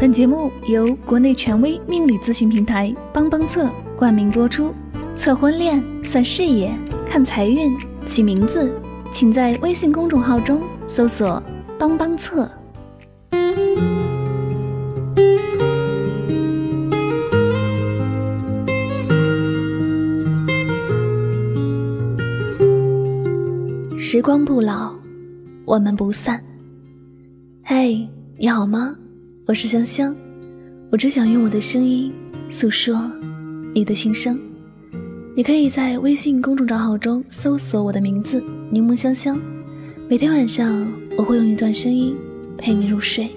本节目由国内权威命理咨询平台帮帮测冠名播出。测婚恋、算事业、看财运、起名字，请在微信公众号中搜索“帮帮测”。时光不老，我们不散。嘿，你好吗？我是香香，我只想用我的声音诉说你的心声。你可以在微信公众账号中搜索我的名字“柠檬香香”，每天晚上我会用一段声音陪你入睡。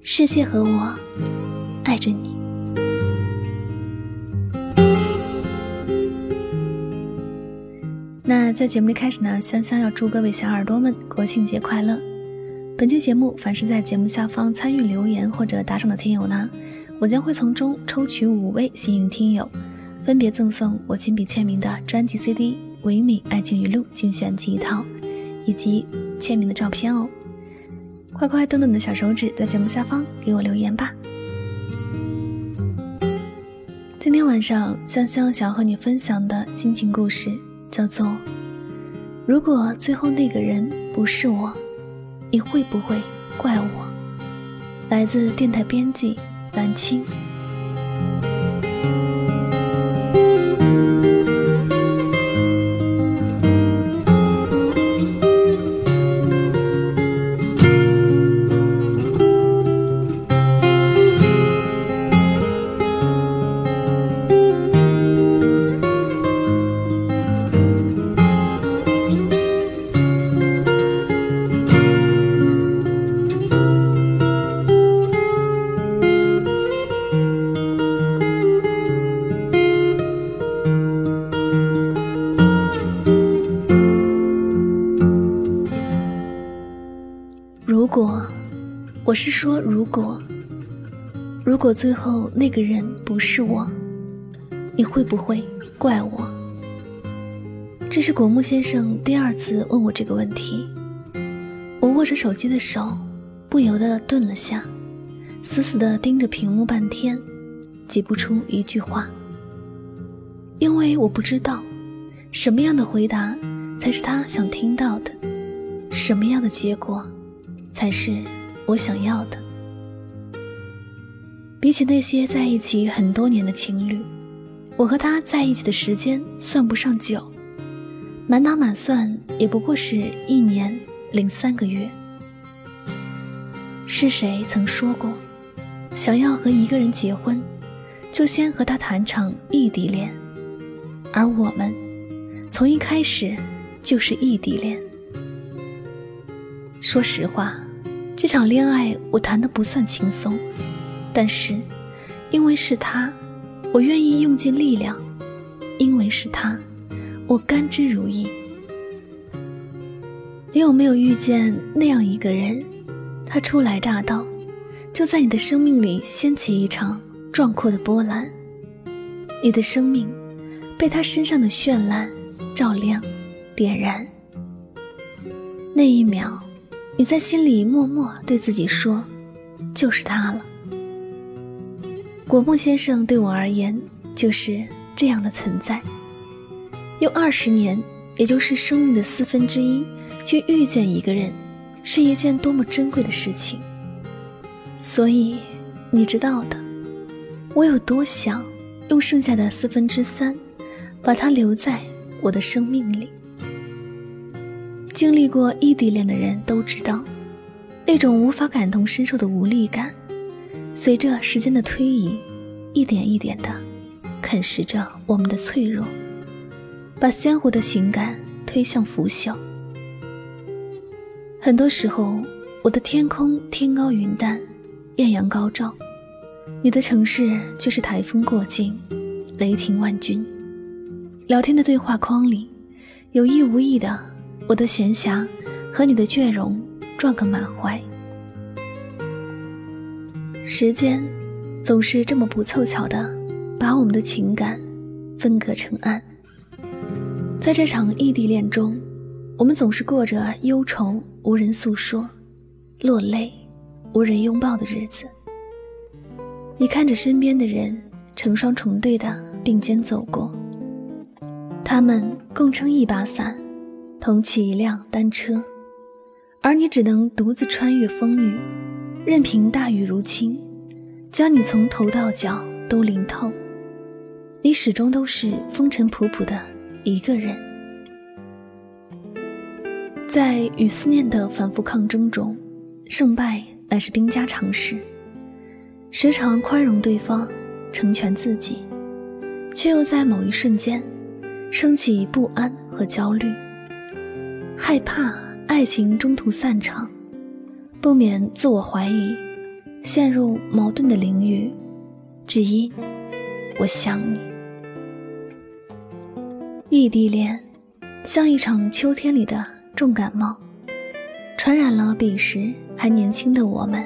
世界和我爱着你。那在节目的开始呢，香香要祝各位小耳朵们国庆节快乐。本期节目，凡是在节目下方参与留言或者打赏的听友呢，我将会从中抽取五位幸运听友，分别赠送我亲笔签名的专辑 CD《唯美爱情语录精选集》一套，以及签名的照片哦。快快动动你的小手指，在节目下方给我留言吧。今天晚上，香香想要和你分享的心情故事叫做《如果最后那个人不是我》。你会不会怪我？来自电台编辑蓝青。我是说，如果，如果最后那个人不是我，你会不会怪我？这是果木先生第二次问我这个问题。我握着手机的手不由得顿了下，死死地盯着屏幕半天，挤不出一句话。因为我不知道，什么样的回答才是他想听到的，什么样的结果才是。我想要的，比起那些在一起很多年的情侣，我和他在一起的时间算不上久，满打满算也不过是一年零三个月。是谁曾说过，想要和一个人结婚，就先和他谈场异地恋？而我们，从一开始就是异地恋。说实话。这场恋爱我谈的不算轻松，但是，因为是他，我愿意用尽力量；因为是他，我甘之如饴。你有没有遇见那样一个人？他初来乍到，就在你的生命里掀起一场壮阔的波澜，你的生命被他身上的绚烂照亮、点燃。那一秒。你在心里默默对自己说：“就是他了。”果木先生对我而言就是这样的存在。用二十年，也就是生命的四分之一，去遇见一个人，是一件多么珍贵的事情。所以，你知道的，我有多想用剩下的四分之三，把他留在我的生命里。经历过异地恋的人都知道，那种无法感同身受的无力感，随着时间的推移，一点一点的啃食着我们的脆弱，把鲜活的情感推向腐朽。很多时候，我的天空天高云淡，艳阳高照，你的城市却是台风过境，雷霆万钧。聊天的对话框里，有意无意的。我的闲暇和你的倦容撞个满怀，时间总是这么不凑巧的把我们的情感分隔成岸。在这场异地恋中，我们总是过着忧愁无人诉说、落泪无人拥抱的日子。你看着身边的人成双成对的并肩走过，他们共撑一把伞，同骑一辆单车，而你只能独自穿越风雨，任凭大雨如倾，将你从头到脚都淋透。你始终都是风尘仆仆的一个人，在与思念的反复抗争中，胜败乃是兵家常事。时常宽容对方，成全自己，却又在某一瞬间升起不安和焦虑，害怕爱情中途散场，不免自我怀疑，陷入矛盾的领域，只因我想你。异地恋，像一场秋天里的重感冒，传染了彼时还年轻的我们。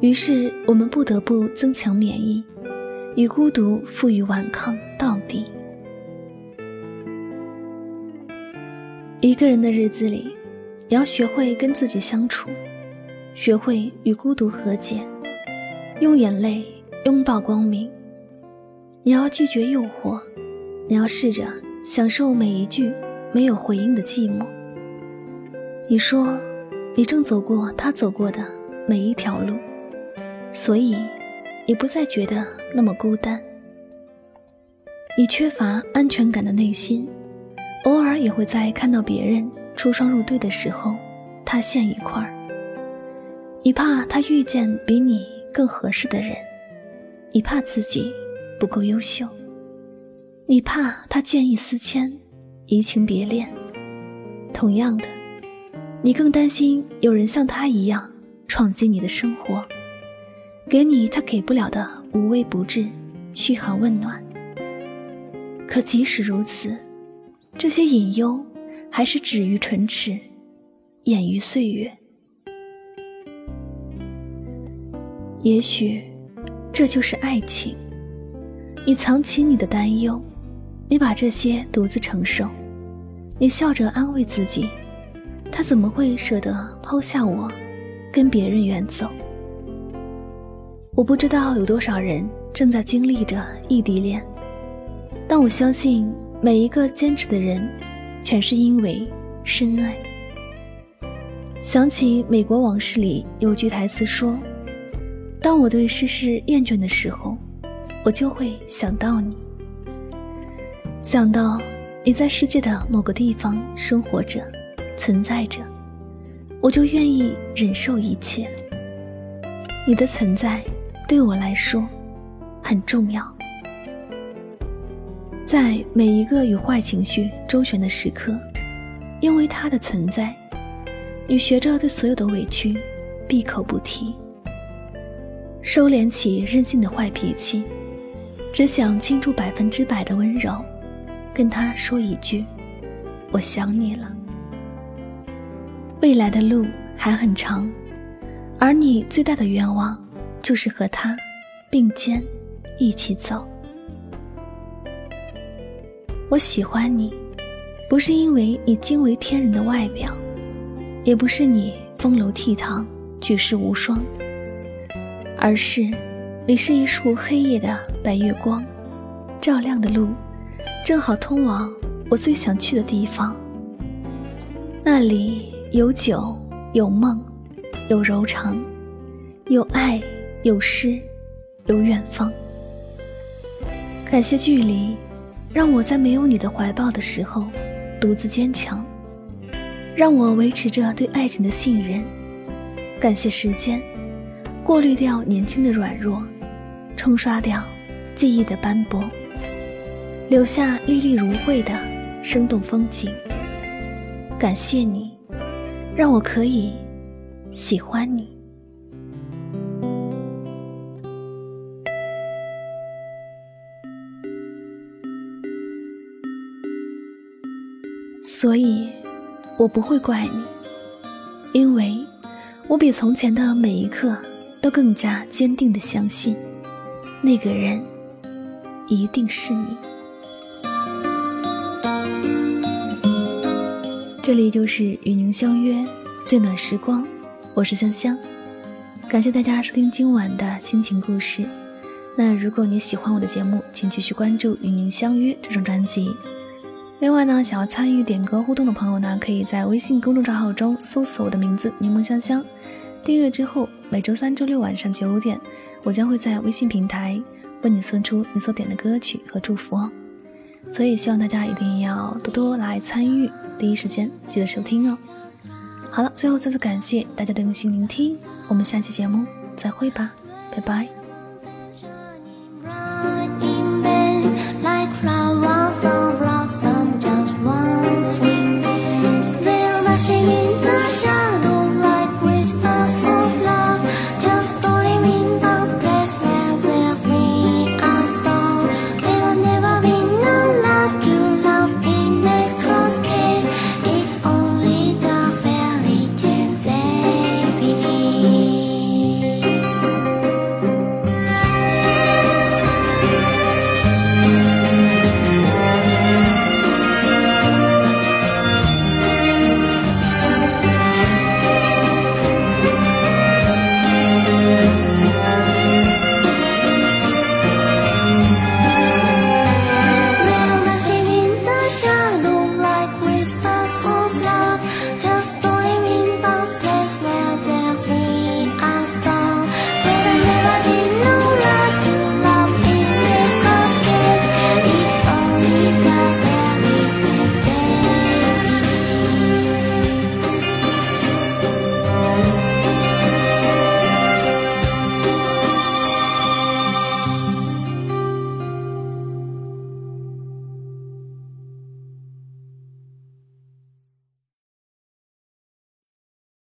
于是我们不得不增强免疫，与孤独负隅顽抗到底。一个人的日子里，你要学会跟自己相处，学会与孤独和解，用眼泪拥抱光明。你要拒绝诱惑，你要试着。享受每一句没有回应的寂寞。你说，你正走过他走过的每一条路，所以你不再觉得那么孤单。你缺乏安全感的内心，偶尔也会在看到别人出双入对的时候塌陷一块儿。你怕他遇见比你更合适的人，你怕自己不够优秀。你怕他见异思迁，移情别恋。同样的，你更担心有人像他一样闯进你的生活，给你他给不了的无微不至、嘘寒问暖。可即使如此，这些隐忧还是止于唇齿，掩于岁月。也许，这就是爱情。你藏起你的担忧。你把这些独自承受，你笑着安慰自己，他怎么会舍得抛下我，跟别人远走？我不知道有多少人正在经历着异地恋，但我相信每一个坚持的人，全是因为深爱。想起《美国往事》里有句台词说：“当我对世事厌倦的时候，我就会想到你。”想到你在世界的某个地方生活着、存在着，我就愿意忍受一切。你的存在对我来说很重要。在每一个与坏情绪周旋的时刻，因为他的存在，你学着对所有的委屈闭口不提，收敛起任性的坏脾气，只想倾注百分之百的温柔。跟他说一句：“我想你了。”未来的路还很长，而你最大的愿望就是和他并肩一起走。我喜欢你，不是因为你惊为天人的外表，也不是你风流倜傥、举世无双，而是你是一束黑夜的白月光，照亮的路。正好通往我最想去的地方。那里有酒，有梦，有柔肠，有爱，有诗，有远方。感谢距离，让我在没有你的怀抱的时候独自坚强，让我维持着对爱情的信任。感谢时间，过滤掉年轻的软弱，冲刷掉记忆的斑驳。留下历历如绘的生动风景。感谢你，让我可以喜欢你。所以，我不会怪你，因为我比从前的每一刻都更加坚定的相信，那个人一定是你。这里就是与您相约最暖时光，我是香香，感谢大家收听今晚的心情故事。那如果你喜欢我的节目，请继续关注《与您相约》这张专辑。另外呢，想要参与点歌互动的朋友呢，可以在微信公众账号中搜索我的名字“柠檬香香”，订阅之后，每周三、周六晚上九点，我将会在微信平台为你送出你所点的歌曲和祝福哦。所以希望大家一定要多多来参与，第一时间记得收听哦。好了，最后再次感谢大家的用心聆听，我们下期节目再会吧，拜拜。